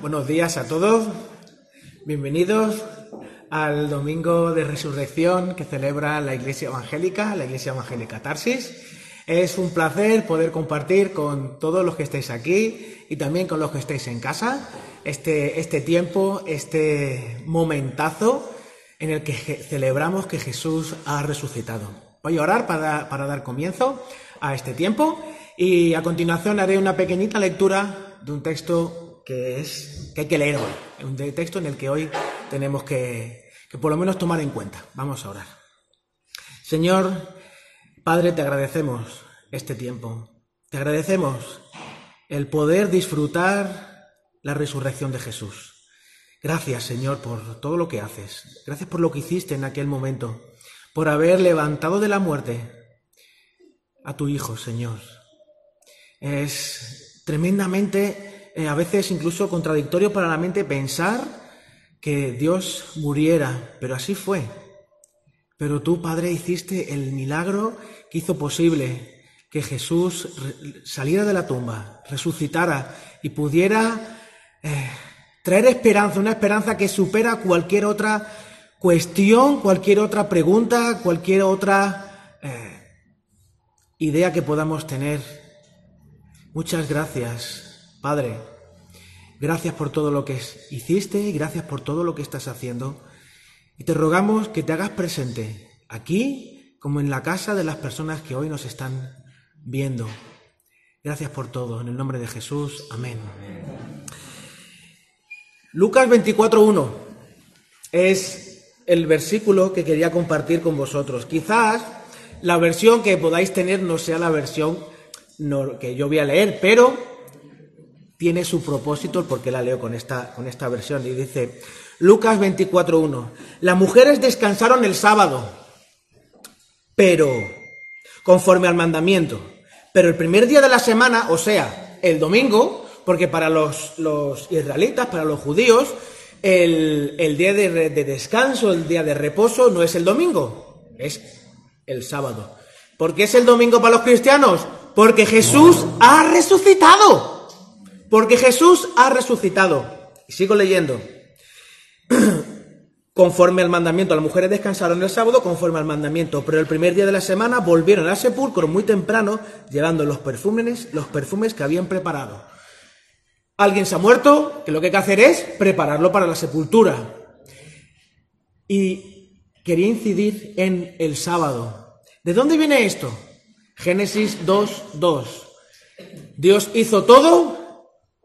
buenos días a todos. Bienvenidos al Domingo de Resurrección que celebra la Iglesia Evangélica, la Iglesia Evangélica Tarsis. Es un placer poder compartir con todos los que estáis aquí y también con los que estáis en casa este, este tiempo, este momentazo en el que celebramos que Jesús ha resucitado. Voy a orar para, para dar comienzo a este tiempo y a continuación haré una pequeñita lectura de un texto que, es, que hay que leer hoy, un texto en el que hoy tenemos que, que por lo menos tomar en cuenta. Vamos a orar. Señor, Padre, te agradecemos este tiempo. Te agradecemos el poder disfrutar la resurrección de Jesús. Gracias, Señor, por todo lo que haces. Gracias por lo que hiciste en aquel momento, por haber levantado de la muerte a tu Hijo, Señor. Es tremendamente, eh, a veces incluso contradictorio para la mente pensar que Dios muriera, pero así fue. Pero tú, Padre, hiciste el milagro que hizo posible que Jesús saliera de la tumba, resucitara y pudiera eh, traer esperanza, una esperanza que supera cualquier otra cuestión, cualquier otra pregunta, cualquier otra eh, idea que podamos tener. Muchas gracias, Padre. Gracias por todo lo que hiciste y gracias por todo lo que estás haciendo. Y te rogamos que te hagas presente aquí como en la casa de las personas que hoy nos están viendo. Gracias por todo. En el nombre de Jesús. Amén. Lucas 24.1 es el versículo que quería compartir con vosotros. Quizás la versión que podáis tener no sea la versión que yo voy a leer, pero tiene su propósito porque la leo con esta, con esta versión. Y dice, Lucas 24.1, las mujeres descansaron el sábado, pero conforme al mandamiento. Pero el primer día de la semana, o sea, el domingo, porque para los, israelitas, para los judíos, el, día de, descanso, el día de reposo, no es el domingo, es el sábado. ¿Por qué es el domingo para los cristianos? Porque Jesús ha resucitado. Porque Jesús ha resucitado. Y sigo leyendo. conforme al mandamiento, las mujeres descansaron el sábado conforme al mandamiento, pero el primer día de la semana volvieron al sepulcro muy temprano, llevando los perfumes, los perfumes que habían preparado. Alguien se ha muerto, que lo que hay que hacer es prepararlo para la sepultura. Y quería incidir en el sábado. ¿De dónde viene esto? Génesis 2, 2. Dios hizo todo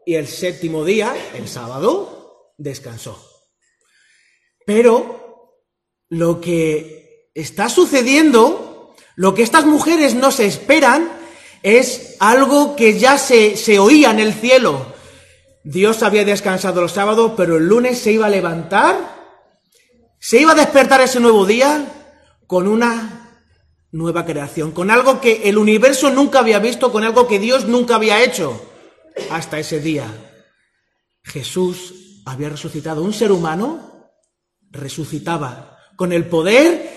y el séptimo día, el sábado, descansó. Pero lo que está sucediendo, lo que estas mujeres no se esperan, es algo que ya se, se oía en el cielo. Dios había descansado el sábado, pero el lunes se iba a levantar, se iba a despertar ese nuevo día con una nueva creación, con algo que el universo nunca había visto, con algo que Dios nunca había hecho hasta ese día. Jesús había resucitado. Un ser humano resucitaba con el poder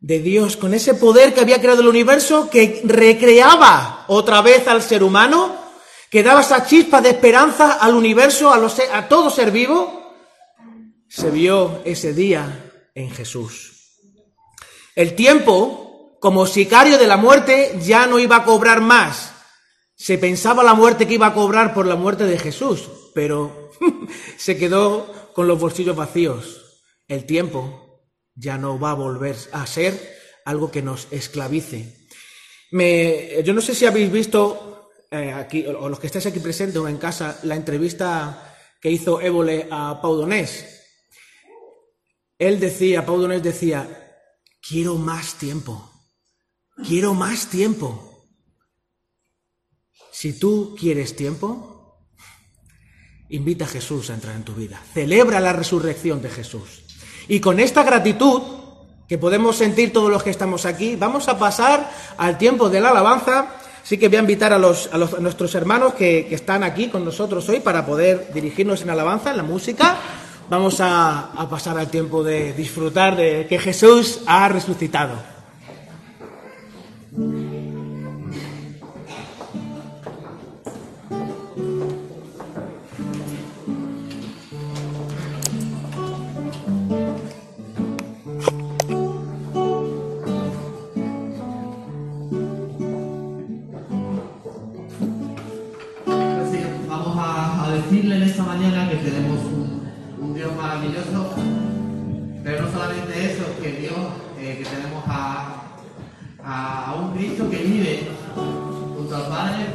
de Dios, con ese poder que había creado el universo, que recreaba otra vez al ser humano que daba esa chispa de esperanza al universo, a, a todo ser vivo, se vio ese día en Jesús. El tiempo, como sicario de la muerte, ya no iba a cobrar más. Se pensaba la muerte que iba a cobrar por la muerte de Jesús, pero se quedó con los bolsillos vacíos. El tiempo ya no va a volver a ser algo que nos esclavice. Yo no sé si habéis visto eh, aquí, o los que estáis aquí presentes o en casa, la entrevista que hizo Évole a Pau Donés. Él decía, Pau Donés decía, quiero más tiempo, quiero más tiempo. Si tú quieres tiempo, invita a Jesús a entrar en tu vida. Celebra la resurrección de Jesús. Y con esta gratitud que podemos sentir todos los que estamos aquí, vamos a pasar al tiempo de la alabanza Así que voy a invitar a, los, a, nuestros hermanos que, que, están aquí con nosotros hoy para poder dirigirnos en alabanza, en la música. Vamos a, a pasar al tiempo de disfrutar de que Jesús ha resucitado. En esta mañana que tenemos un, Dios maravilloso, pero no solamente eso, que Dios, eh, que tenemos a, a, un Cristo que vive junto al Padre,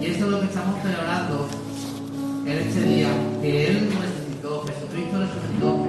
y eso es lo que estamos celebrando en este día, que Él resucitó, Jesucristo resucitó,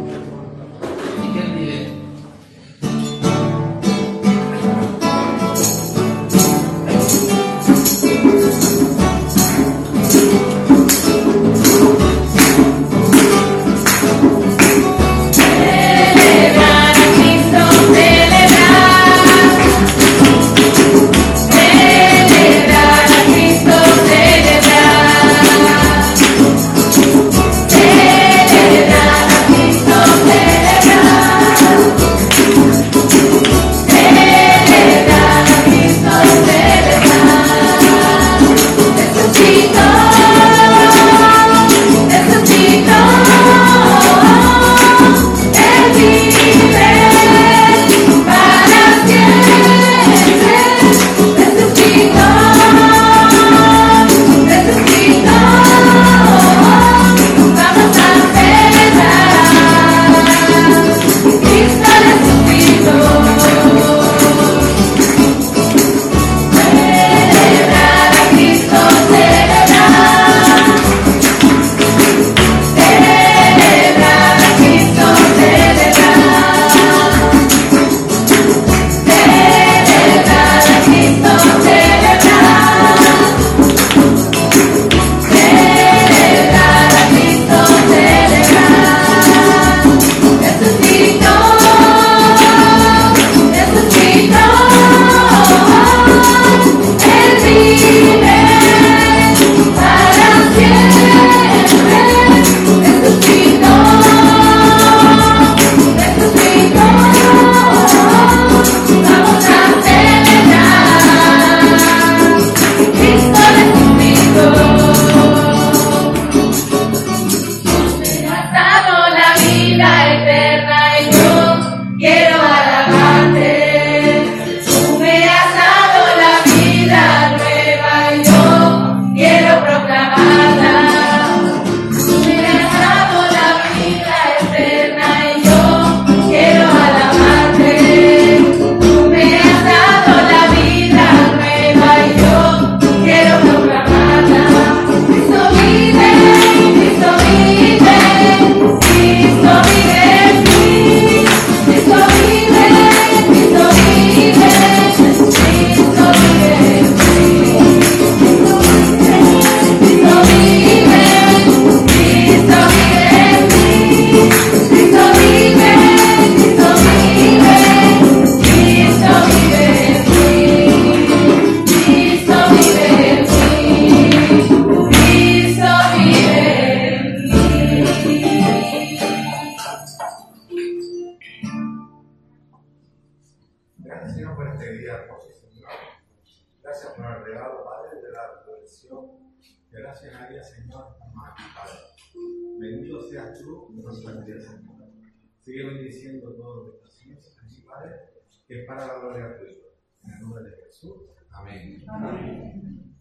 Amén. Amén.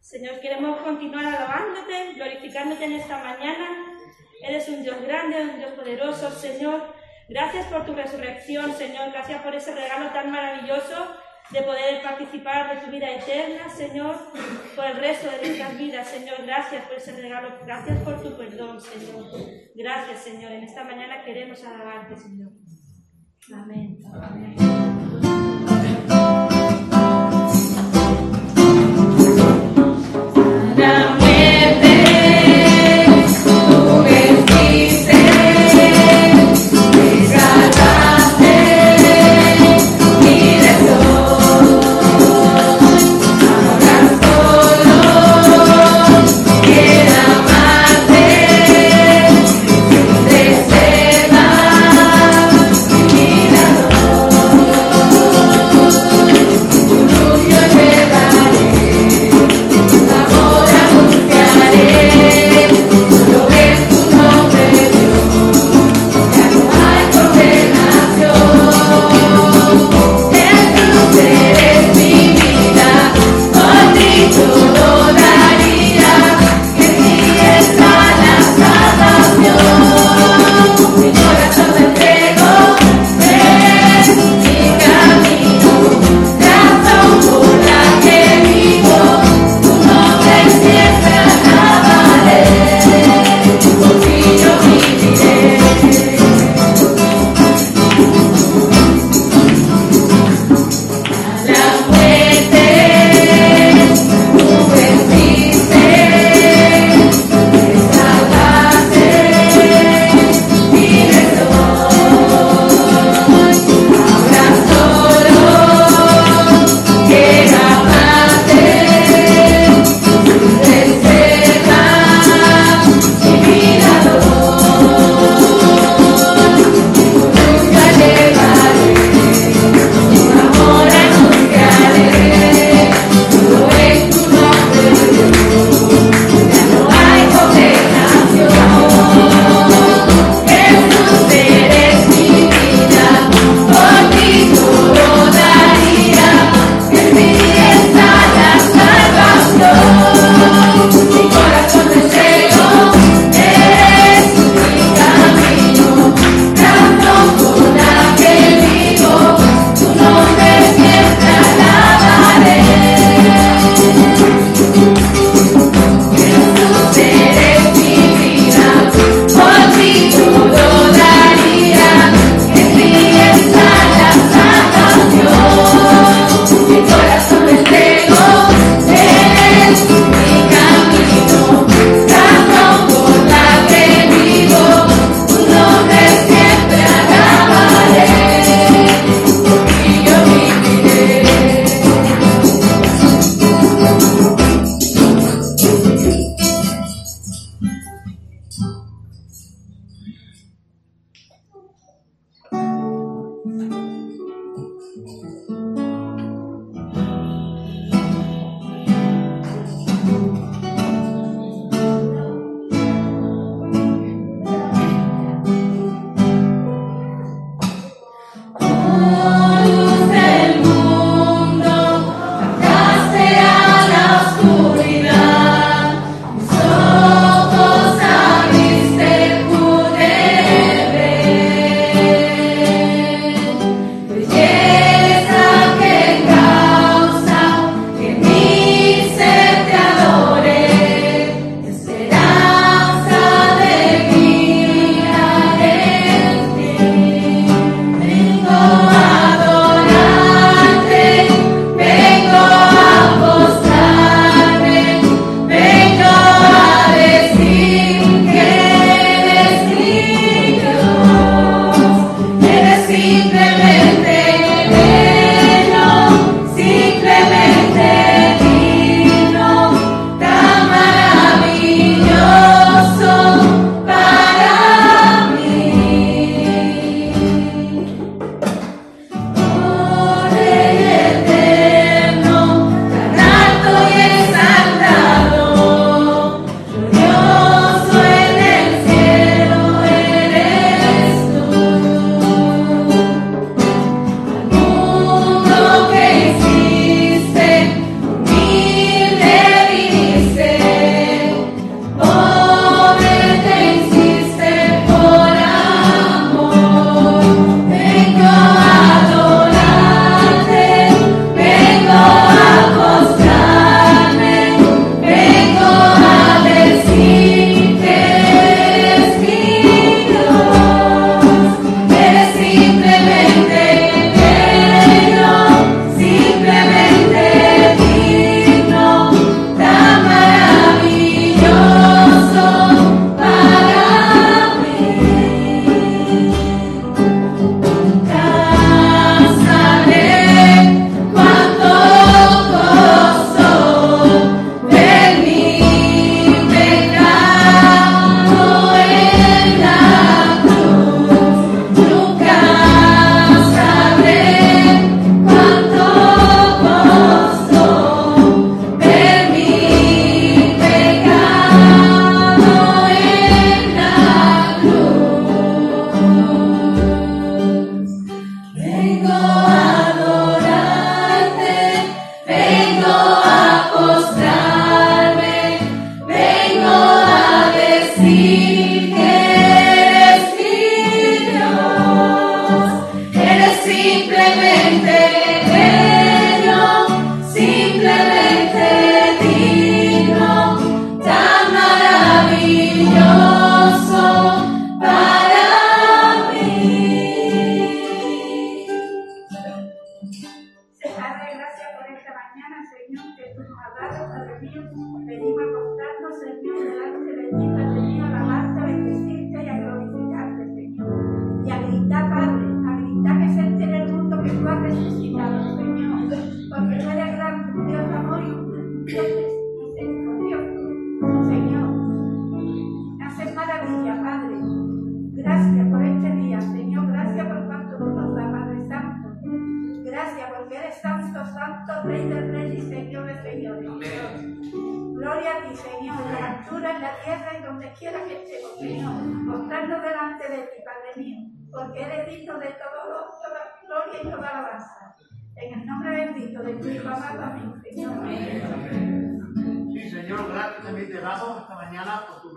Señor, queremos continuar alabándote, glorificándote en esta mañana. Eres un Dios grande, un Dios poderoso, Señor. Gracias por tu resurrección, Señor. Gracias por ese regalo tan maravilloso de poder participar de tu vida eterna, Señor, por el resto de nuestras vidas, Señor. Gracias por ese regalo, gracias por tu perdón, Señor. Gracias, Señor. En esta mañana queremos alabarte, Señor. Amén. Amén.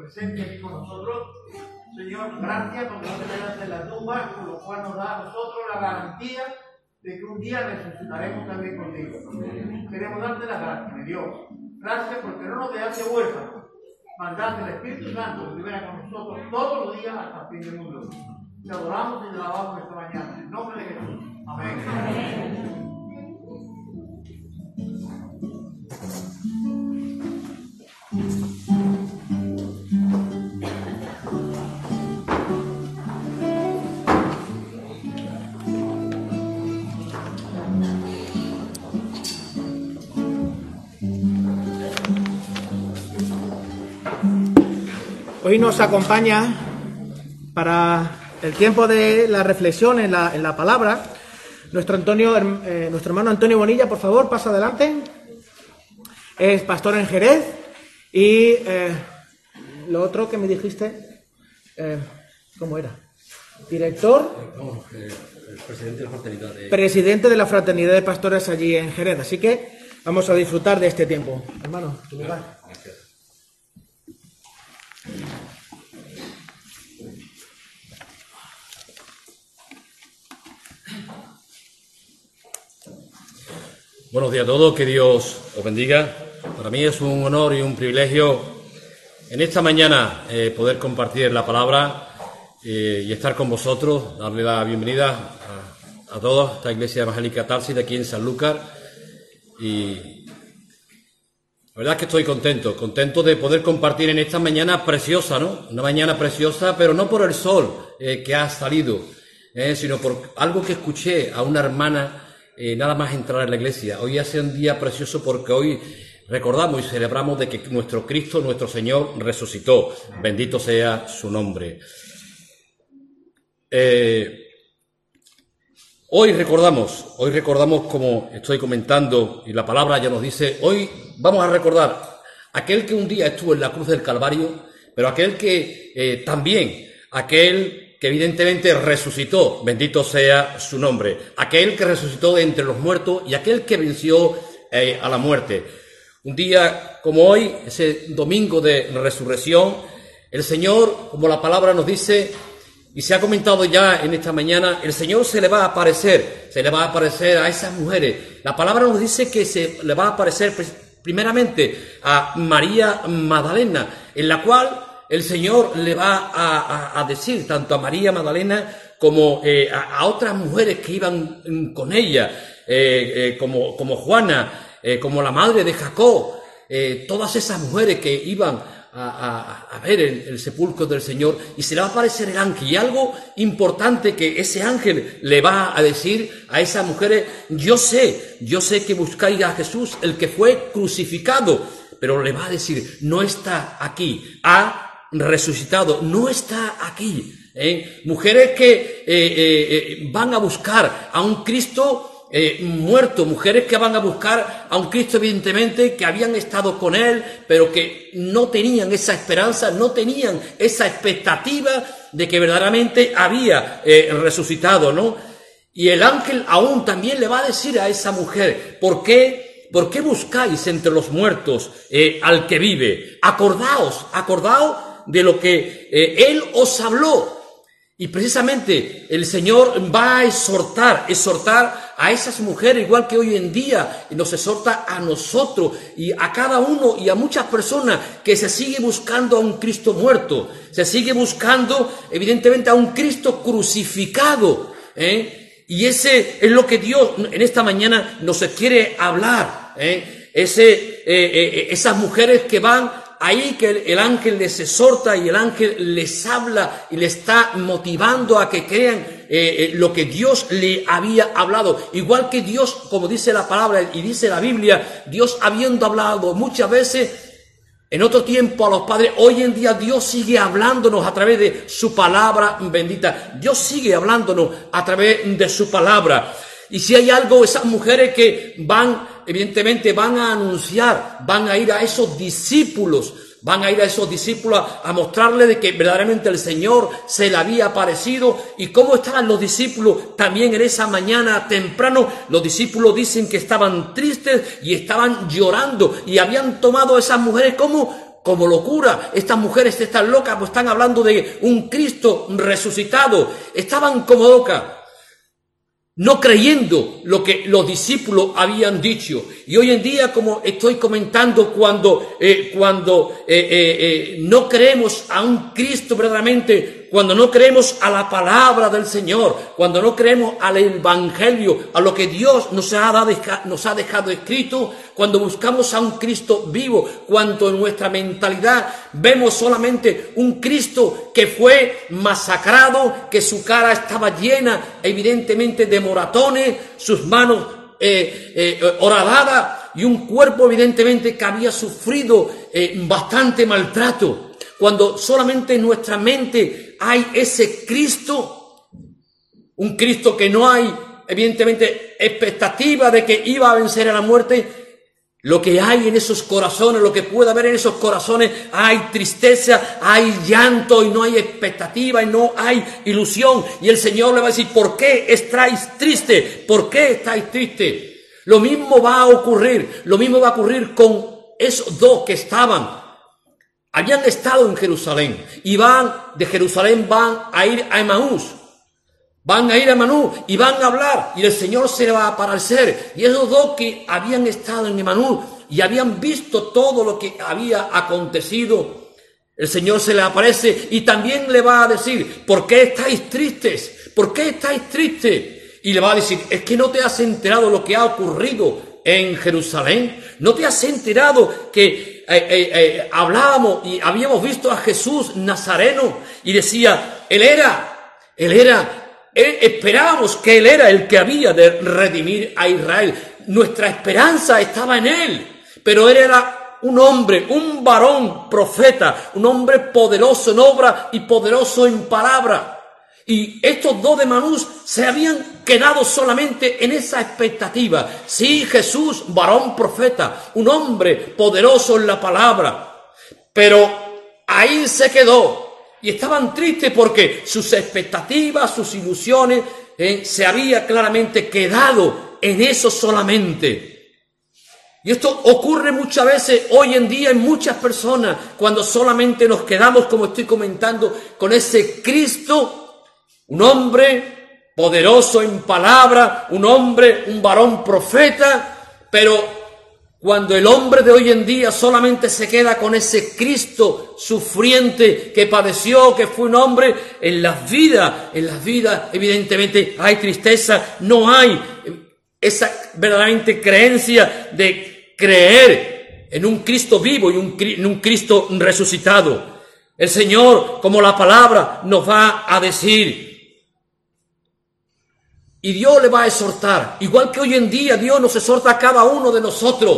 Presencia aquí con nosotros. Señor, gracias porque no te en la tumba, con lo cual nos da a nosotros la garantía de que un día resucitaremos también contigo. Queremos darte las gracias, mi Dios. Gracias porque no nos dejaste huérfanos. Mandaste el Espíritu Santo que estuviera con nosotros todos los días hasta el fin del mundo. Te adoramos y te alabamos Hoy nos acompaña para el tiempo de la reflexión en la, en la palabra nuestro, Antonio, eh, nuestro hermano Antonio Bonilla, por favor, pasa adelante. Es pastor en Jerez y eh, lo otro que me dijiste, eh, ¿cómo era? Director. presidente de la fraternidad de... Presidente de la fraternidad de pastores allí en Jerez. Así que vamos a disfrutar de este tiempo. Hermano, tu lugar. Buenos días a todos, que Dios os bendiga. Para mí es un honor y un privilegio en esta mañana eh, poder compartir la palabra eh, y estar con vosotros, darle la bienvenida a, a todos a esta iglesia evangélica Tarsi de aquí en Sanlúcar. Y la verdad es que estoy contento, contento de poder compartir en esta mañana preciosa, ¿no? Una mañana preciosa, pero no por el sol eh, que ha salido, sino por algo que escuché a una hermana eh, nada más entrar en la iglesia. Hoy hace un día precioso porque hoy recordamos y celebramos de que nuestro Cristo, nuestro Señor, resucitó. Bendito sea su nombre. Eh, hoy recordamos, hoy recordamos como estoy comentando y la palabra ya nos dice, hoy vamos a recordar aquel que un día estuvo en la cruz del Calvario, pero aquel que eh, también, aquel que evidentemente resucitó, bendito sea su nombre, aquel que resucitó de entre los muertos y aquel que venció eh, a la muerte. Un día como hoy, ese domingo de resurrección, el Señor, como la palabra nos dice, y se ha comentado ya en esta mañana, el Señor se le va a aparecer, se le va a aparecer a esas mujeres. La palabra nos dice que se le va a aparecer primeramente a María Magdalena, en la cual el Señor le va a, decir tanto a María Magdalena como eh, a, otras mujeres que iban con ella, eh, eh, como, como, Juana, como la madre de Jacob, todas esas mujeres que iban a, ver el, sepulcro del Señor y se le va a aparecer el ángel. Y algo importante que ese ángel le va a decir a esas mujeres, yo sé, yo sé que buscáis a Jesús, el que fue crucificado, pero le va a decir, no está aquí, resucitado, no está aquí. ¿eh? Mujeres que eh, eh, van a buscar a un Cristo muerto, mujeres que van a buscar a un Cristo evidentemente que habían estado con Él, pero que no tenían esa esperanza, no tenían esa expectativa de que verdaderamente había resucitado, ¿no? Y el ángel aún también le va a decir a esa mujer, ¿por qué? ¿Por qué buscáis entre los muertos al que vive? Acordaos, acordaos de lo que eh, Él os habló. Y precisamente el Señor va a exhortar, exhortar a esas mujeres, igual que hoy en día nos exhorta a nosotros y a cada uno y a muchas personas que se sigue buscando a un Cristo muerto, se sigue buscando evidentemente a un Cristo crucificado. ¿eh? Y ese es lo que Dios en esta mañana nos quiere hablar. ¿eh? Ese, esas mujeres que van ahí que el ángel les exhorta y el ángel les habla y le está motivando a que crean eh, eh, lo que Dios le había hablado. Igual que Dios, como dice la palabra y dice la Biblia, Dios habiendo hablado muchas veces en otro tiempo a los padres, hoy en día Dios sigue hablándonos a través de su palabra bendita. Dios sigue hablándonos a través de su palabra. Y si hay algo, esas mujeres que van, evidentemente van a anunciar, van a ir a esos discípulos, Van a ir a esos discípulos a, mostrarle de que verdaderamente el Señor se le había aparecido y cómo estaban los discípulos también en esa mañana temprano. Los discípulos dicen que estaban tristes y estaban llorando y habían tomado a esas mujeres como como locura. Estas mujeres están locas, pues están hablando de un Cristo resucitado. Estaban como locas no creyendo lo que los discípulos habían dicho. Y hoy en día, como estoy comentando, cuando, eh, cuando eh, eh, no creemos a un Cristo verdaderamente, cuando no creemos a la palabra del Señor, cuando no creemos al Evangelio, a lo que Dios nos ha, dado, nos ha dejado escrito, cuando buscamos a un Cristo vivo, cuando en nuestra mentalidad vemos solamente un Cristo que fue masacrado, que su cara estaba llena evidentemente de moratones, sus manos eh, eh, horadadas y un cuerpo evidentemente que había sufrido eh, bastante maltrato. Cuando solamente en nuestra mente hay ese Cristo, un Cristo que no hay, evidentemente, expectativa de que iba a vencer a la muerte, lo que hay en esos corazones, lo que puede haber en esos corazones, hay tristeza, hay llanto y no hay expectativa y no hay ilusión. Y el Señor le va a decir, ¿por qué estáis triste? ¿Por qué estáis triste? Lo mismo va a ocurrir, lo mismo va a ocurrir con esos dos que estaban habían estado en Jerusalén y van, de Jerusalén van a ir a Emaús. Van a ir a Manú y van a hablar y el Señor se va a aparecer. Y esos dos que habían estado en Emanú y habían visto todo lo que había acontecido, el Señor se le aparece y también le va a decir, ¿por qué estáis tristes? ¿Por qué estáis tristes? Y le va a decir, es que no te has enterado lo que ha ocurrido en Jerusalén? ¿No te has enterado que eh, eh, eh, hablábamos y habíamos visto a Jesús Nazareno y decía, Él era, Él era, esperábamos que Él era el que había de redimir a Israel. Nuestra esperanza estaba en Él, pero Él era un hombre, un varón profeta, un hombre poderoso en obra y poderoso en palabra. Y estos dos de Manús se habían quedado solamente en esa expectativa. Sí, Jesús, varón profeta, un hombre poderoso en la palabra. Pero ahí se quedó. Y estaban tristes porque sus expectativas, sus ilusiones, eh, se había claramente quedado en eso solamente. Y esto ocurre muchas veces hoy en día en muchas personas, cuando solamente nos quedamos, como estoy comentando, con ese Cristo un hombre poderoso en palabra, un hombre, un varón profeta, pero cuando el hombre de hoy en día solamente se queda con ese Cristo sufriente que padeció, que fue un hombre, en las vidas, en las vidas evidentemente hay tristeza, no hay esa verdaderamente creencia de creer en un Cristo vivo y un, en un Cristo resucitado. El Señor, como la palabra, nos va a decir, y Dios le va a exhortar, igual que hoy en día Dios nos exhorta a cada uno de nosotros.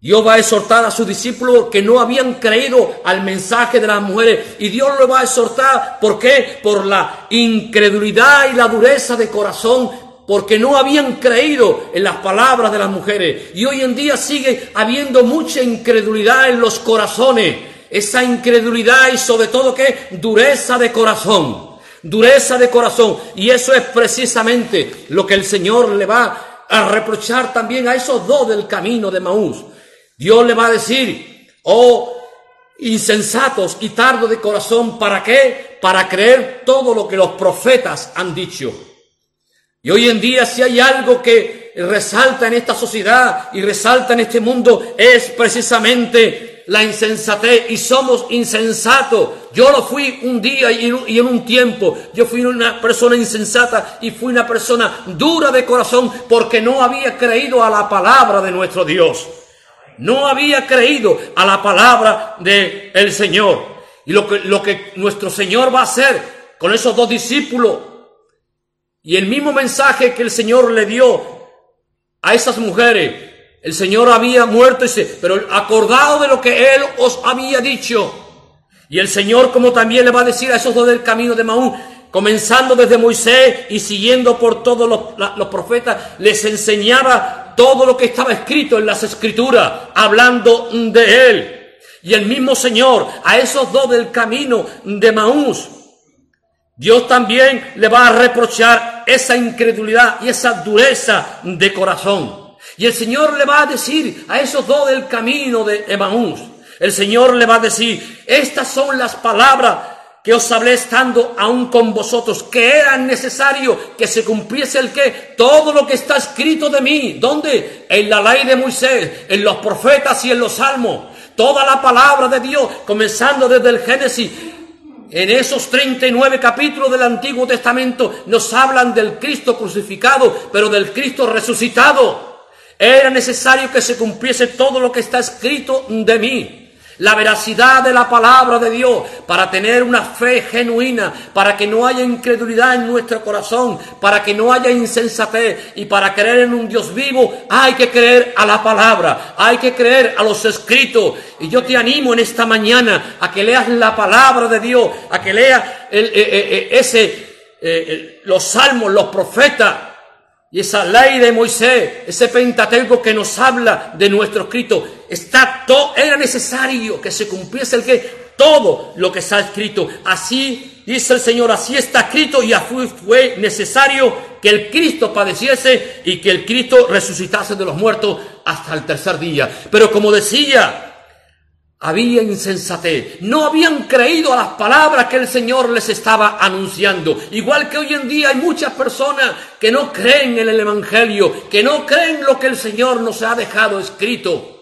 Dios va a exhortar a sus discípulos que no habían creído al mensaje de las mujeres. Y Dios lo va a exhortar, ¿por qué? Por la incredulidad y la dureza de corazón, porque no habían creído en las palabras de las mujeres. Y hoy en día sigue habiendo mucha incredulidad en los corazones. Esa incredulidad y sobre todo que dureza de corazón dureza de corazón. Y eso es precisamente lo que el Señor le va a reprochar también a esos dos del camino de Maús. Dios le va a decir, oh insensatos y tardo de corazón, ¿para qué? Para creer todo lo que los profetas han dicho. Y hoy en día si hay algo que resalta en esta sociedad y resalta en este mundo es precisamente la insensatez y somos insensatos. Yo lo fui un día y en un tiempo. Yo fui una persona insensata y fui una persona dura de corazón porque no había creído a la palabra de nuestro Dios. No había creído a la palabra del el Señor. Y lo que, lo que nuestro Señor va a hacer con esos dos discípulos y el mismo mensaje que el Señor le dio a esas mujeres el Señor había muerto, ese, pero acordado de lo que Él os había dicho. Y el Señor, como también le va a decir a esos dos del camino de Maús, comenzando desde Moisés y siguiendo por todos los, los, profetas, les enseñaba todo lo que estaba escrito en las escrituras, hablando de Él. y el mismo Señor a esos dos del camino de Maús, Dios también le va a reprochar esa incredulidad y esa dureza de corazón. Y el Señor le va a decir a esos dos del camino de Emaús, el Señor le va a decir, estas son las palabras que os hablé estando aún con vosotros, que era necesario que se cumpliese el que, todo lo que está escrito de mí, ¿dónde? En la ley de Moisés, en los profetas y en los salmos, toda la palabra de Dios, comenzando desde el Génesis, en esos 39 capítulos del Antiguo Testamento nos hablan del Cristo crucificado, pero del Cristo resucitado. Era necesario que se cumpliese todo lo que está escrito de mí la veracidad de la palabra de Dios, para tener una fe genuina, para que no haya incredulidad en nuestro corazón, para que no haya insensatez y para creer en un Dios vivo, hay que creer a la palabra, hay que creer a los escritos. Y yo te animo en esta mañana a que leas la palabra de Dios, a que leas eh, eh, eh, ese, los salmos, los profetas, y esa ley de Moisés, ese Pentateuco que nos habla de nuestro escrito, está todo, era necesario que se cumpliese el que todo lo que está escrito. Así dice el Señor, así está escrito y así fue necesario que el Cristo padeciese y que el Cristo resucitase de los muertos hasta el tercer día. Pero como decía, había insensatez, no habían creído a las palabras que el Señor les estaba anunciando. Igual que hoy en día hay muchas personas que no creen en el Evangelio, que no creen lo que el Señor nos ha dejado escrito.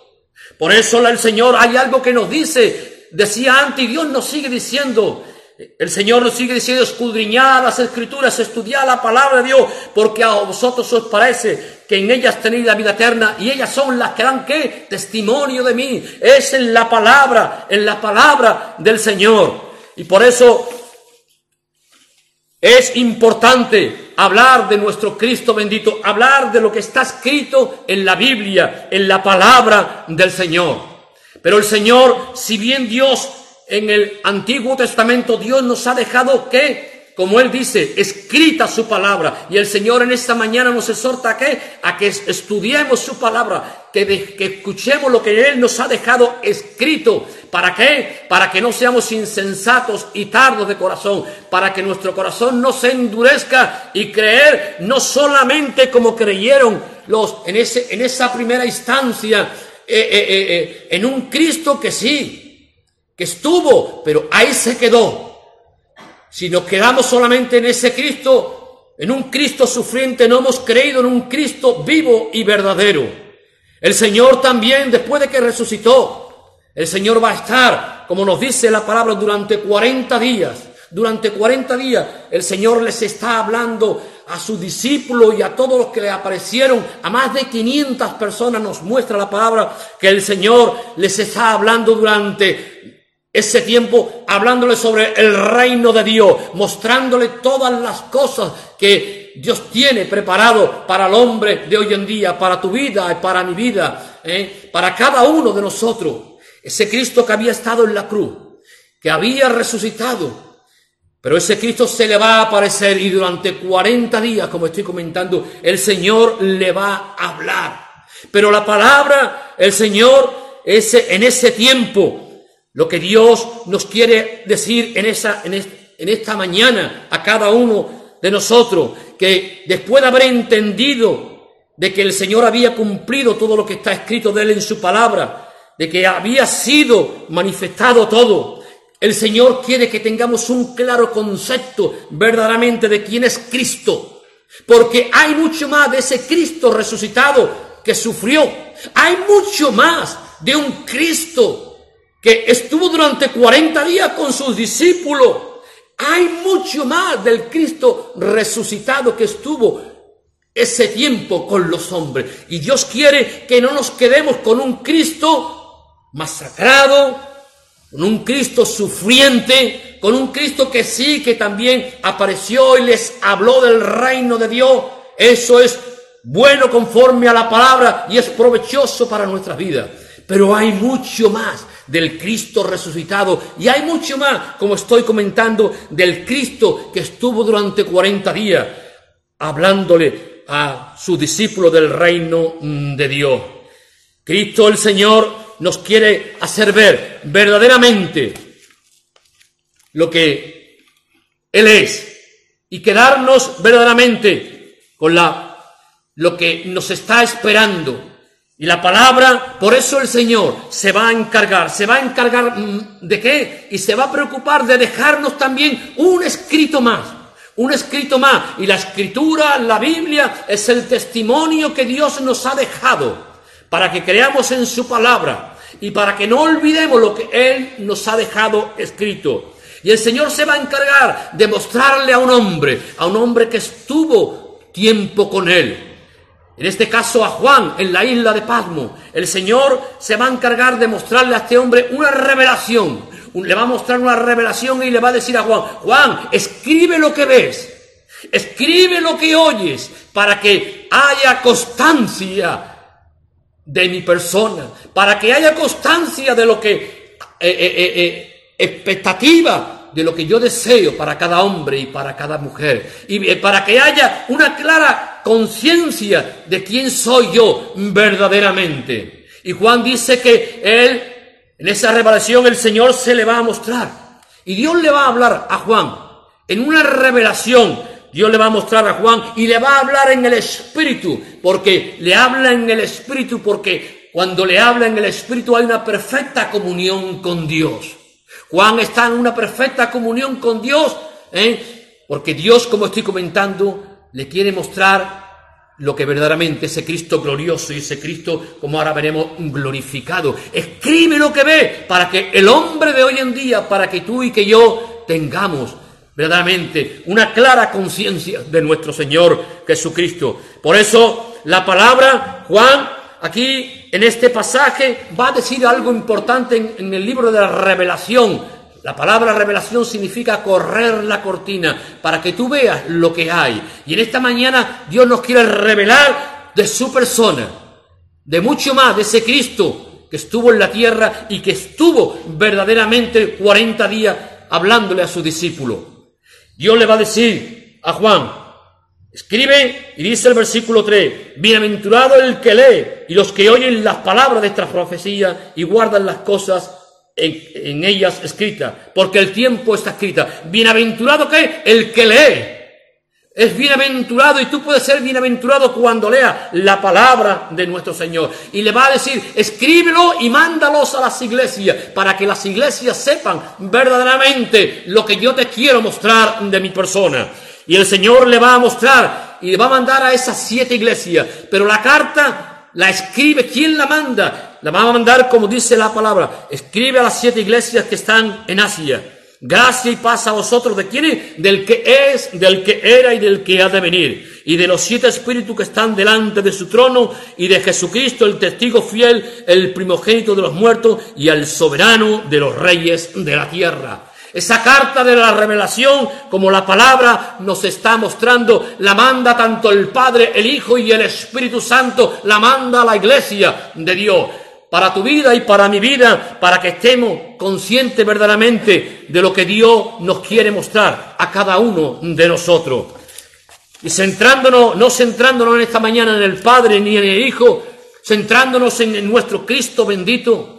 Por eso el Señor hay algo que nos dice, decía antes y Dios nos sigue diciendo, el Señor nos sigue diciendo, escudriñad las escrituras, estudiad la palabra de Dios, porque a vosotros os parece que en ellas tenéis la vida eterna y ellas son las que dan qué? Testimonio de mí. Es en la palabra, en la palabra del Señor. Y por eso es importante hablar de nuestro Cristo bendito, hablar de lo que está escrito en la Biblia, en la palabra del Señor. Pero el Señor, si bien Dios en el Antiguo Testamento Dios nos ha dejado que, como Él dice, escrita su palabra. Y el Señor en esta mañana nos exhorta a que, a que estudiemos su palabra, que, escuchemos lo que Él nos ha dejado escrito. ¿Para qué? Para que no seamos insensatos y tardos de corazón, para que nuestro corazón no se endurezca y creer no solamente como creyeron los en, ese, en esa primera instancia, eh, eh, eh, en un Cristo que sí, que estuvo, pero ahí se quedó. Si nos quedamos solamente en ese Cristo, en un Cristo sufriente, no hemos creído en un Cristo vivo y verdadero. El Señor también, después de que resucitó, el Señor va a estar, como nos dice la palabra, durante 40 días. Durante 40 días el Señor les está hablando a sus discípulos y a todos los que le aparecieron, a más de 500 personas nos muestra la palabra que el Señor les está hablando durante ese tiempo hablándole sobre el reino de Dios, mostrándole todas las cosas que Dios tiene preparado para el hombre de hoy en día, para tu vida y para mi vida, ¿eh? para cada uno de nosotros. Ese Cristo que había estado en la cruz, que había resucitado, pero ese Cristo se le va a aparecer y durante 40 días, como estoy comentando, el Señor le va a hablar. Pero la palabra, el Señor, ese, en ese tiempo, lo que Dios nos quiere decir en, esa, en, esta mañana a cada uno de nosotros, que después de haber entendido de que el Señor había cumplido todo lo que está escrito de Él en su palabra, de que había sido manifestado todo, el Señor quiere que tengamos un claro concepto verdaderamente de quién es Cristo. Porque hay mucho más de ese Cristo resucitado que sufrió. Hay mucho más de un Cristo que estuvo durante 40 días con sus discípulos. Hay mucho más del Cristo resucitado que estuvo ese tiempo con los hombres. Y Dios quiere que no nos quedemos con un Cristo masacrado, con un Cristo sufriente, con un Cristo que sí, que también apareció y les habló del reino de Dios. Eso es bueno conforme a la palabra y es provechoso para nuestra vida. Pero hay mucho más del Cristo resucitado. Y hay mucho más, como estoy comentando, del Cristo que estuvo durante 40 días hablándole a su discípulo del reino mm, de Dios. Cristo el Señor nos quiere hacer ver verdaderamente lo que Él es y quedarnos verdaderamente con la, lo que nos está esperando. Y la palabra, por eso el Señor se va a encargar, se va a encargar mm, de qué? Y se va a preocupar de dejarnos también un escrito más, un escrito más. Y la escritura, la Biblia, es el testimonio que Dios nos ha dejado para que creamos en su palabra y para que no olvidemos lo que Él nos ha dejado escrito. Y el Señor se va a encargar de mostrarle a un hombre, a un hombre que estuvo tiempo con Él. En este caso a Juan, en la isla de Pasmo, el Señor se va a encargar de mostrarle a este hombre una revelación. Le va a mostrar una revelación y le va a decir a Juan, Juan, escribe lo que ves, escribe lo que oyes, para que haya constancia de mi persona, para que haya constancia de lo que, eh, eh, eh, expectativa de lo que yo deseo para cada hombre y para cada mujer, y para que haya una clara conciencia de quién soy yo verdaderamente. Y Juan dice que él, en esa revelación, el Señor se le va a mostrar. Y Dios le va a hablar a Juan en una revelación Dios le va a mostrar a Juan y le va a hablar en el Espíritu, porque le habla en el Espíritu, porque cuando le habla en el Espíritu hay una perfecta comunión con Dios. Juan está en una perfecta comunión con Dios, ¿eh? porque Dios, como estoy comentando, le quiere mostrar lo que verdaderamente ese Cristo glorioso y ese Cristo, como ahora veremos, glorificado. Escribe lo que ve para que el hombre de hoy en día, para que tú y que yo tengamos verdaderamente una clara conciencia de nuestro Señor Jesucristo. Por eso la palabra, Juan, aquí en este pasaje va a decir algo importante en, el libro de la revelación. La palabra revelación significa correr la cortina para que tú veas lo que hay. Y en esta mañana Dios nos quiere revelar de su persona, de mucho más, de ese Cristo que estuvo en la tierra y que estuvo verdaderamente 40 días hablándole a su discípulo. Dios le va a decir a Juan, escribe y dice el versículo 3, bienaventurado el que lee y los que oyen las palabras de esta profecía y guardan las cosas en, ellas escritas, porque el tiempo está escrita. Bienaventurado que el que lee. Es bienaventurado y tú puedes ser bienaventurado cuando lea la palabra de nuestro Señor. Y le va a decir, escríbelo y mándalos a las iglesias para que las iglesias sepan verdaderamente lo que yo te quiero mostrar de mi persona. Y el Señor le va a mostrar y le va a mandar a esas siete iglesias. Pero la carta la escribe, ¿quién la manda? La va a mandar como dice la palabra. Escribe a las siete iglesias que están en Asia. Gracia y paz a vosotros. ¿De quién? Del que es, del que era y del que ha de venir. Y de los siete espíritus que están delante de su trono y de Jesucristo, el testigo fiel, el primogénito de los muertos y al soberano de los reyes de la tierra. Esa carta de la revelación, como la palabra nos está mostrando, la manda tanto el Padre, el Hijo y el Espíritu Santo, la manda a la iglesia de Dios para tu vida y para mi vida, para que estemos conscientes verdaderamente de lo que Dios nos quiere mostrar a cada uno de nosotros. Y centrándonos, no centrándonos en esta mañana en el Padre ni en el Hijo, centrándonos en nuestro Cristo bendito,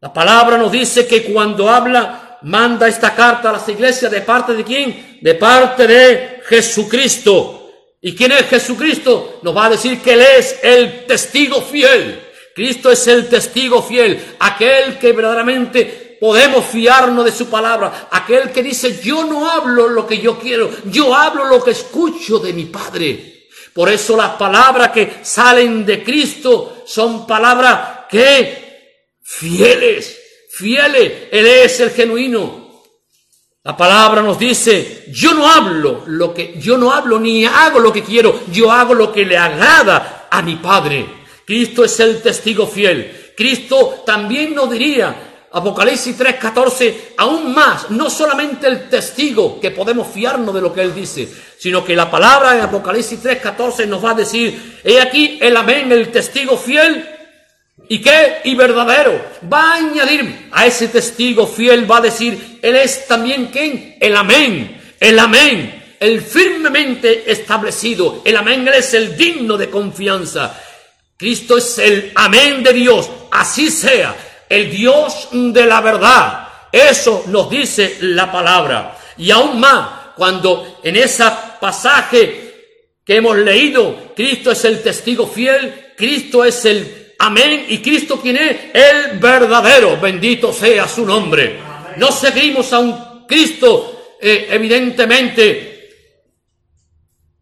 la palabra nos dice que cuando habla, manda esta carta a las iglesias de parte de quién? De parte de Jesucristo. ¿Y quién es Jesucristo? Nos va a decir que Él es el testigo fiel. Cristo es el testigo fiel, aquel que verdaderamente podemos fiarnos de su palabra, aquel que dice, yo no hablo lo que yo quiero, yo hablo lo que escucho de mi Padre. Por eso las palabras que salen de Cristo son palabras que fieles, fieles, Él es el genuino. La palabra nos dice, yo no hablo lo que, yo no hablo ni hago lo que quiero, yo hago lo que le agrada a mi Padre. Cristo es el testigo fiel. Cristo también nos diría, Apocalipsis 3:14, aún más, no solamente el testigo, que podemos fiarnos de lo que Él dice, sino que la palabra en Apocalipsis 3:14 nos va a decir, he aquí el amén, el testigo fiel, ¿y qué? Y verdadero. Va a añadir a ese testigo fiel, va a decir, Él es también quién? El amén, el amén, el firmemente establecido, el amén, Él es el digno de confianza. Cristo es el amén de Dios, así sea, el Dios de la verdad. Eso nos dice la palabra. Y aún más, cuando en ese pasaje que hemos leído, Cristo es el testigo fiel, Cristo es el amén y Cristo quien es el verdadero, bendito sea su nombre. No seguimos a un Cristo eh, evidentemente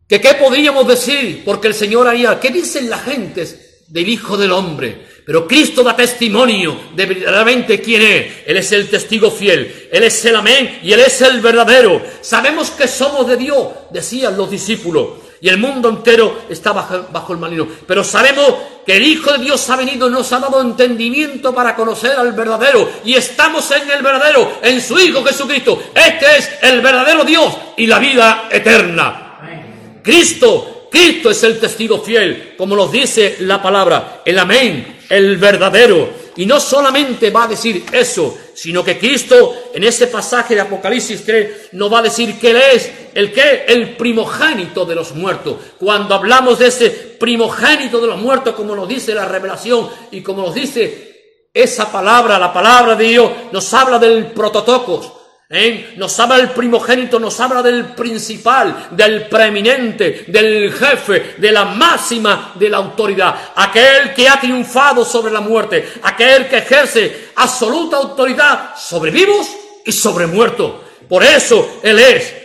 que qué podríamos decir, porque el Señor haría, ¿qué dicen las gentes del Hijo del Hombre? Pero Cristo da testimonio de verdaderamente quién es. Él es el testigo fiel, Él es el amén y Él es el verdadero. Sabemos que somos de Dios, decían los discípulos, y el mundo entero está bajo, el maligno. Pero sabemos que el Hijo de Dios ha venido y nos ha dado entendimiento para conocer al verdadero. Y estamos en el verdadero, en su Hijo Jesucristo. Este es el verdadero Dios y la vida eterna. Cristo, Cristo es el testigo fiel, como nos dice la palabra, el amén, el verdadero. Y no solamente va a decir eso, sino que Cristo en ese pasaje de Apocalipsis 3 nos va a decir que Él es el que, el primogénito de los muertos. Cuando hablamos de ese primogénito de los muertos, como nos dice la revelación y como nos dice esa palabra, la palabra de Dios, nos habla del prototocos, ¿Eh? Nos habla del primogénito, nos habla del principal, del preeminente, del jefe, de la máxima de la autoridad. Aquel que ha triunfado sobre la muerte, aquel que ejerce absoluta autoridad sobre vivos y sobre muertos. Por eso Él es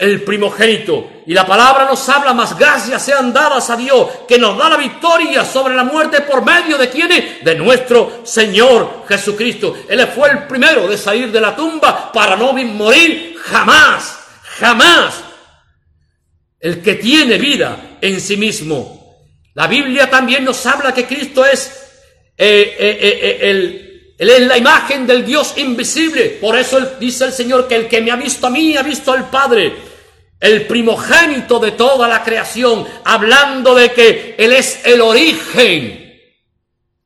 el primogénito. Y la palabra nos habla, más gracias sean dadas a Dios, que nos da la victoria sobre la muerte por medio de quienes? De nuestro Señor Jesucristo. Él fue el primero de salir de la tumba para no morir jamás, jamás. El que tiene vida en sí mismo. La Biblia también nos habla que Cristo es eh, eh, eh, el, es la imagen del Dios invisible. Por eso dice el Señor que el que me ha visto a mí ha visto al Padre el primogénito de toda la creación, hablando de que Él es el origen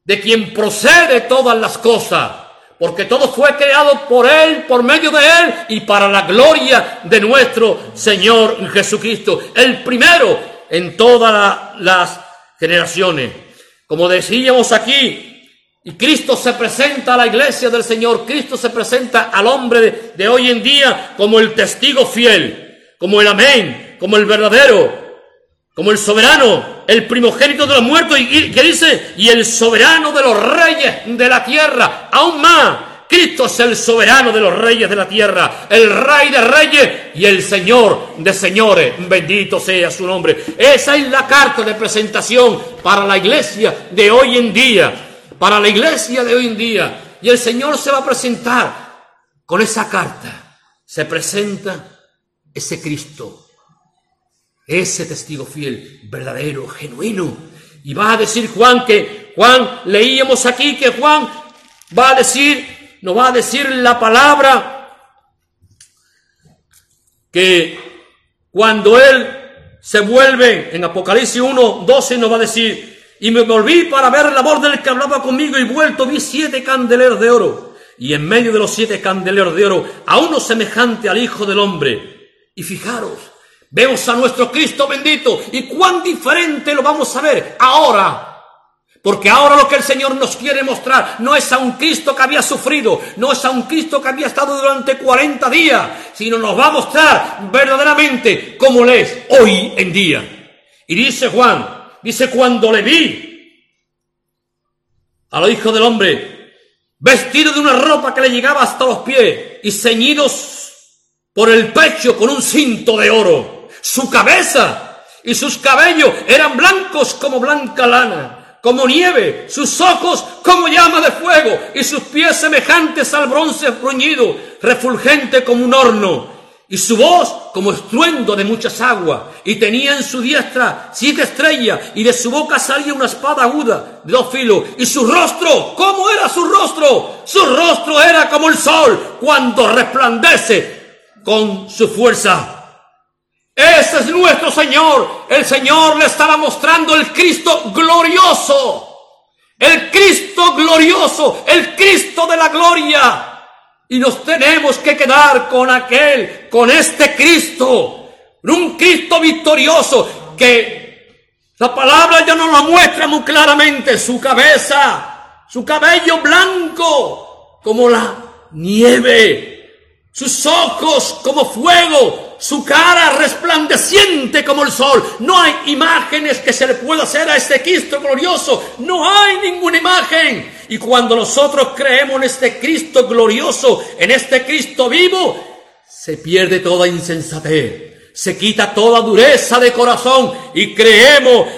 de quien procede todas las cosas, porque todo fue creado por Él, por medio de Él y para la gloria de nuestro Señor Jesucristo, el primero en todas las generaciones. Como decíamos aquí, y Cristo se presenta a la iglesia del Señor, Cristo se presenta al hombre de, de hoy en día como el testigo fiel como el amén, como el verdadero, como el soberano, el primogénito de los muertos, y, que dice, y el soberano de los reyes de la tierra, aún más. Cristo es el soberano de los reyes de la tierra, el rey de reyes y el señor de señores. Bendito sea su nombre. Esa es la carta de presentación para la iglesia de hoy en día. Para la iglesia de hoy en día. Y el Señor se va a presentar con esa carta. Se presenta ese Cristo, ese testigo fiel, verdadero, genuino. Y va a decir Juan que, Juan, leíamos aquí que Juan va a decir, nos va a decir la palabra que cuando él se vuelve en Apocalipsis 1, 12 nos va a decir, y me volví para ver la voz del que hablaba conmigo y vuelto vi siete candeleros de oro. Y en medio de los siete candeleros de oro, a uno semejante al Hijo del Hombre, y fijaros, vemos a nuestro Cristo bendito y cuán diferente lo vamos a ver ahora. Porque ahora lo que el Señor nos quiere mostrar no es a un Cristo que había sufrido, no es a un Cristo que había estado durante 40 días, sino nos va a mostrar verdaderamente cómo Él es hoy en día. Y dice Juan, dice cuando le vi a los hijos del hombre, vestido de una ropa que le llegaba hasta los pies y ceñidos por el pecho con un cinto de oro. Su cabeza y sus cabellos eran blancos como blanca lana, como nieve, sus ojos como llama de fuego y sus pies semejantes al bronce bruñido, refulgente como un horno y su voz como estruendo de muchas aguas, y tenía en su diestra siete estrellas, y de su boca salía una espada aguda de dos filos, y su rostro, ¿cómo era su rostro? Su rostro era como el sol cuando resplandece con su fuerza. Ese es nuestro Señor. El Señor le estaba mostrando el Cristo glorioso. El Cristo glorioso. El Cristo de la gloria. Y nos tenemos que quedar con aquel, con este Cristo. Un Cristo victorioso que La palabra ya nos lo muestra muy claramente. Su cabeza, su cabello blanco como la nieve, sus ojos como fuego, su cara resplandeciente como el sol. No hay imágenes que se le pueda hacer a este Cristo glorioso. No hay ninguna imagen. Y cuando nosotros creemos en este Cristo glorioso, en este Cristo vivo, se pierde toda insensatez, se quita toda dureza de corazón y creemos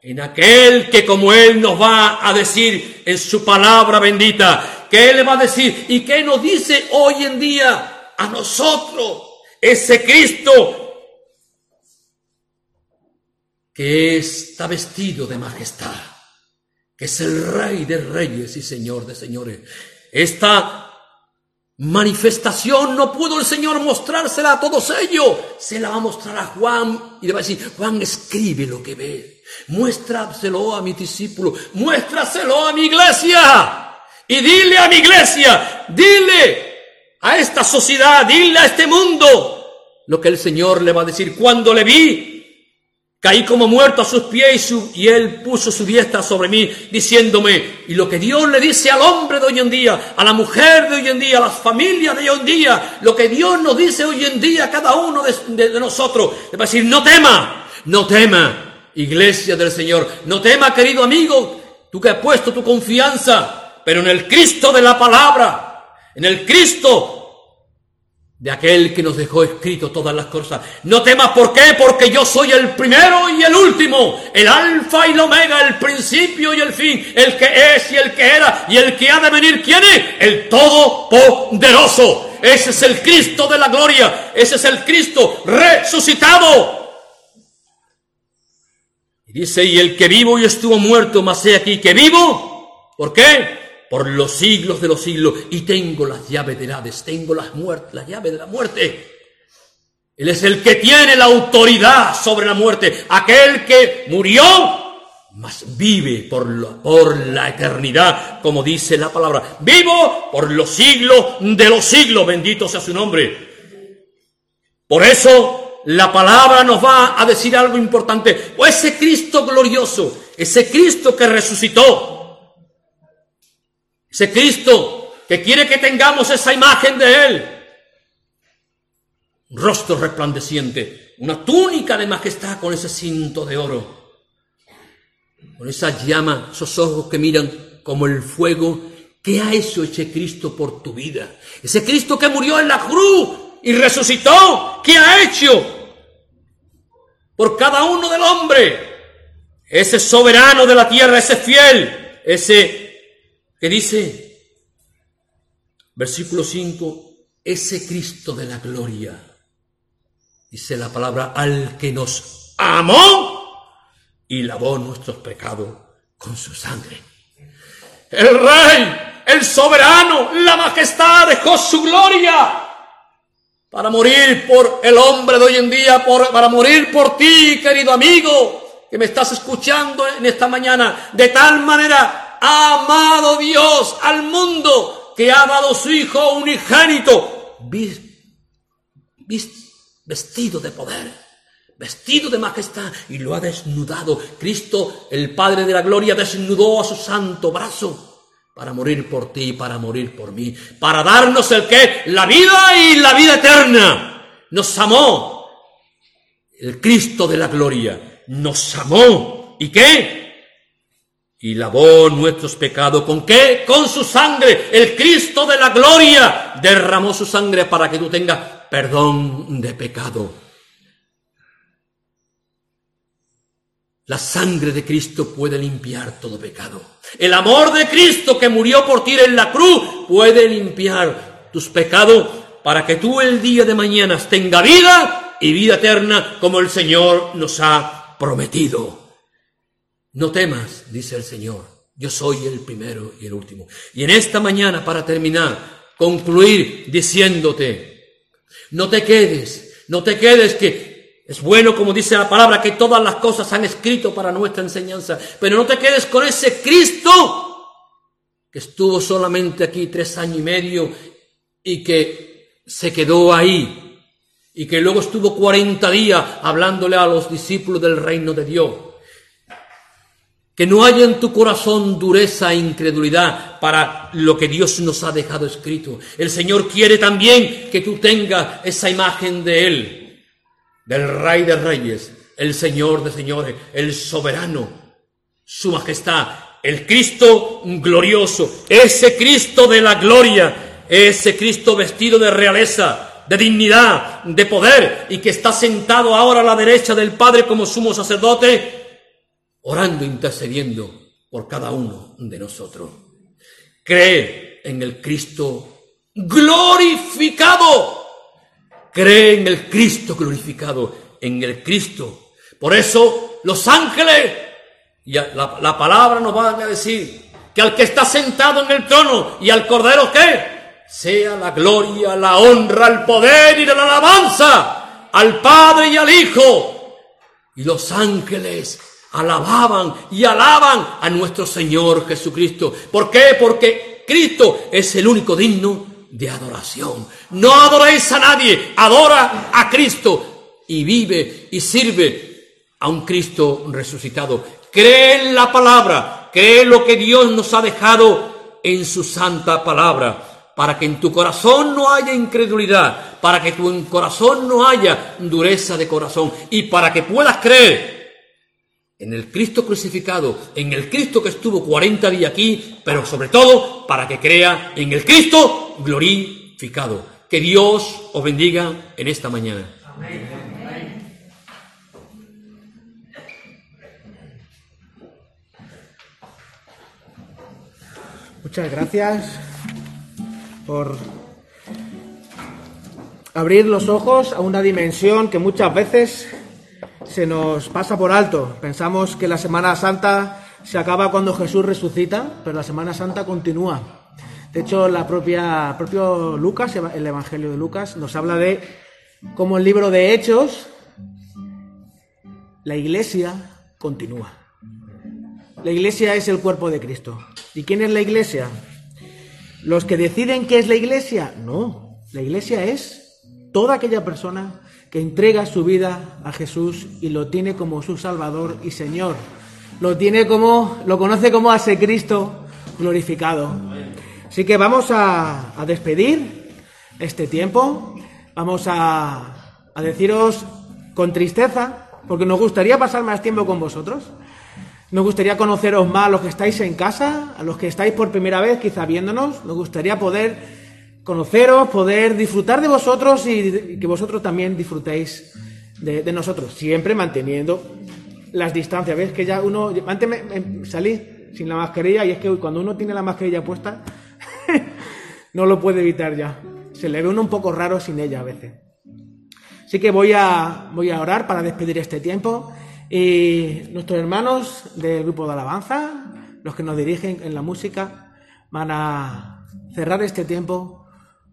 en aquel que como Él nos va a decir en su palabra bendita, que Él le va a decir y que nos dice hoy en día a nosotros, ese Cristo que está vestido de majestad, que es el Rey de reyes y Señor de señores. Esta manifestación no pudo el Señor mostrársela a todos ellos. Se la va a mostrar a Juan y le va a decir, Juan, escribe lo que ve. Muéstraselo a mi discípulo, muéstraselo a mi iglesia. Y dile a mi iglesia, dile a esta sociedad, dile a este mundo lo que el Señor le va a decir. Cuando le vi, Caí como muerto a sus pies y, él puso su diestra sobre mí, diciéndome, y lo que Dios le dice al hombre de hoy en día, a la mujer de hoy en día, a las familias de hoy en día, lo que Dios nos dice hoy en día a cada uno de, de nosotros, le va a decir, no tema, no tema, iglesia del Señor, no tema, querido amigo, tú que has puesto tu confianza, pero en el Cristo de la palabra, en el Cristo de aquel que nos dejó escrito todas las cosas. No temas por qué, porque yo soy el primero y el último, el alfa y el omega, el principio y el fin, el que es y el que era y el que ha de venir. ¿Quién es? El todopoderoso. Ese es el Cristo de la gloria, ese es el Cristo resucitado. Y dice, y el que vivo y estuvo muerto, mas he aquí que vivo. ¿Por qué? Por los siglos de los siglos y tengo las llaves del Hades, tengo las muertes, la llave de la muerte. Él es el que tiene la autoridad sobre la muerte, aquel que murió, mas vive por la, por la eternidad, como dice la palabra. Vivo por los siglos de los siglos, bendito sea su nombre. Por eso la palabra nos va a decir algo importante. O ese Cristo glorioso, ese Cristo que resucitó, ese Cristo que quiere que tengamos esa imagen de Él. Un rostro resplandeciente, una túnica de majestad con ese cinto de oro, con esa llama, esos ojos que miran como el fuego. ¿Qué ha hecho ese Cristo por tu vida? Ese Cristo que murió en la cruz y resucitó, ¿qué ha hecho por cada uno del hombre? Ese soberano de la tierra, ese fiel, ese que dice, versículo 5, ese Cristo de la gloria, dice la palabra, al que nos amó y lavó nuestros pecados con su sangre. El rey, el soberano, la majestad dejó su gloria para morir por el hombre de hoy en día, para morir por ti, querido amigo, que me estás escuchando en esta mañana, de tal manera ha amado Dios al mundo que ha dado su Hijo unigénito, vestido de poder, vestido de majestad, y lo ha desnudado. Cristo, el Padre de la Gloria, desnudó a su santo brazo para morir por ti para morir por mí, para darnos el que, la vida y la vida eterna. Nos amó. El Cristo de la Gloria nos amó. ¿Y qué? Y lavó nuestros pecados. ¿Con qué? Con su sangre. El Cristo de la gloria derramó su sangre para que tú tengas perdón de pecado. La sangre de Cristo puede limpiar todo pecado. El amor de Cristo que murió por ti en la cruz puede limpiar tus pecados para que tú el día de mañana tenga vida y vida eterna como el Señor nos ha prometido. No temas, dice el Señor, yo soy el primero y el último. Y en esta mañana, para terminar, concluir diciéndote, no te quedes, no te quedes que es bueno, como dice la palabra, que todas las cosas han escrito para nuestra enseñanza, pero no te quedes con ese Cristo que estuvo solamente aquí tres años y medio y que se quedó ahí y que luego estuvo 40 días hablándole a los discípulos del reino de Dios Que no haya en tu corazón dureza e incredulidad para lo que Dios nos ha dejado escrito. El Señor quiere también que tú tengas esa imagen de Él, del Rey de Reyes, el Señor de Señores, el Soberano, Su Majestad, el Cristo glorioso, ese Cristo de la gloria, ese Cristo vestido de realeza, de dignidad, de poder, y que está sentado ahora a la derecha del Padre como sumo sacerdote, orando, intercediendo por cada uno de nosotros. Cree en el Cristo glorificado. Cree en el Cristo glorificado, en el Cristo. Por eso los ángeles, y la, la palabra nos va a decir que al que está sentado en el trono y al Cordero que sea la gloria, la honra, el poder y la alabanza al Padre y al Hijo. Y los ángeles alababan y alaban a nuestro Señor Jesucristo. ¿Por qué? Porque Cristo es el único digno de adoración. No adoréis a nadie, adora a Cristo y vive y sirve a un Cristo resucitado. Cree en la palabra, cree lo que Dios nos ha dejado en su santa palabra, para que en tu corazón no haya incredulidad, para que tu corazón no haya dureza de corazón y para que puedas creer en el Cristo crucificado, en el Cristo que estuvo 40 días aquí, pero sobre todo para que crea en el Cristo glorificado. Que Dios os bendiga en esta mañana. Muchas gracias por abrir los ojos a una dimensión que muchas veces se nos pasa por alto. Pensamos que la Semana Santa se acaba cuando Jesús resucita, pero la Semana Santa continúa. De hecho, la propia propio Lucas, el Evangelio de Lucas, nos habla de cómo el libro de Hechos, la Iglesia continúa. La Iglesia es el cuerpo de Cristo. ¿Y quién es la Iglesia? ¿Los que deciden qué es la Iglesia? No, la Iglesia es toda aquella persona que entrega su vida a Jesús y lo tiene como su Salvador y Señor. Lo tiene como, lo conoce como a ese Cristo glorificado. Así que vamos a, despedir este tiempo. Vamos a, a deciros con tristeza, porque nos gustaría pasar más tiempo con vosotros. Nos gustaría conoceros más a los que estáis en casa, a los que estáis por primera vez quizá viéndonos. Nos gustaría poder conoceros, poder disfrutar de vosotros y que vosotros también disfrutéis de, nosotros, siempre manteniendo las distancias. ¿Ves que ya uno, antes me, salí sin la mascarilla y es que cuando uno tiene la mascarilla puesta, no lo puede evitar ya. Se le ve uno un poco raro sin ella a veces. Así que voy a, voy a orar para despedir este tiempo. Y nuestros hermanos del grupo de alabanza, los que nos dirigen en la música, van a cerrar este tiempo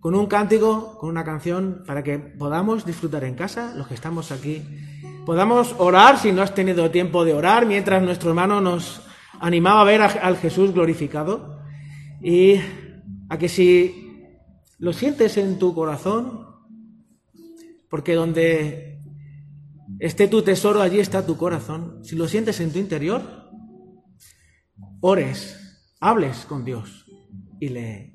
con un cántico, con una canción, para que podamos disfrutar en casa, los que estamos aquí, podamos orar si no has tenido tiempo de orar, mientras nuestro hermano nos animaba a ver al Jesús glorificado, y a que si lo sientes en tu corazón, porque donde esté tu tesoro, allí está tu corazón, si lo sientes en tu interior, ores, hables con Dios y le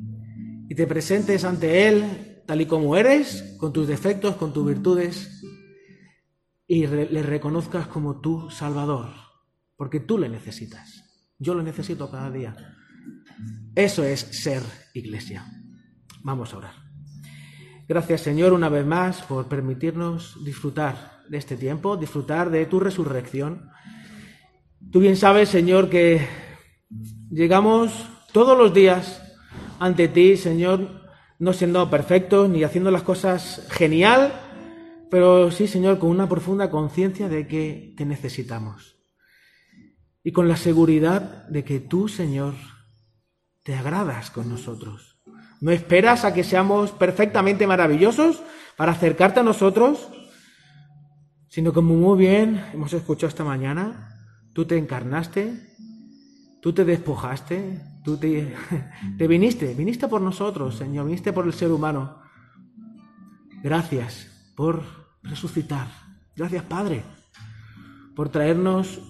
y te presentes ante Él tal y como eres, con tus defectos, con tus virtudes, y le reconozcas como tu Salvador, porque tú le necesitas. Yo lo necesito cada día. Eso es ser iglesia. Vamos a orar. Gracias Señor una vez más por permitirnos disfrutar de este tiempo, disfrutar de tu resurrección. Tú bien sabes, Señor, que llegamos todos los días ante ti, Señor, no siendo perfectos ni haciendo las cosas genial, pero sí, Señor, con una profunda conciencia de que te necesitamos. Y con la seguridad de que tú, Señor, te agradas con nosotros. No esperas a que seamos perfectamente maravillosos para acercarte a nosotros, sino como muy bien hemos escuchado esta mañana, tú te encarnaste, tú te despojaste, Tú te, viniste, viniste por nosotros, Señor, viniste por el ser humano. Gracias por resucitar. Gracias, Padre, por traernos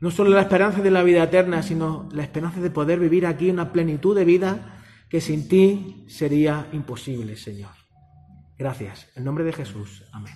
No solo la esperanza de la vida eterna, sino la esperanza de poder vivir aquí una plenitud de vida que sin ti sería imposible, Señor. Gracias. En nombre de Jesús. Amén.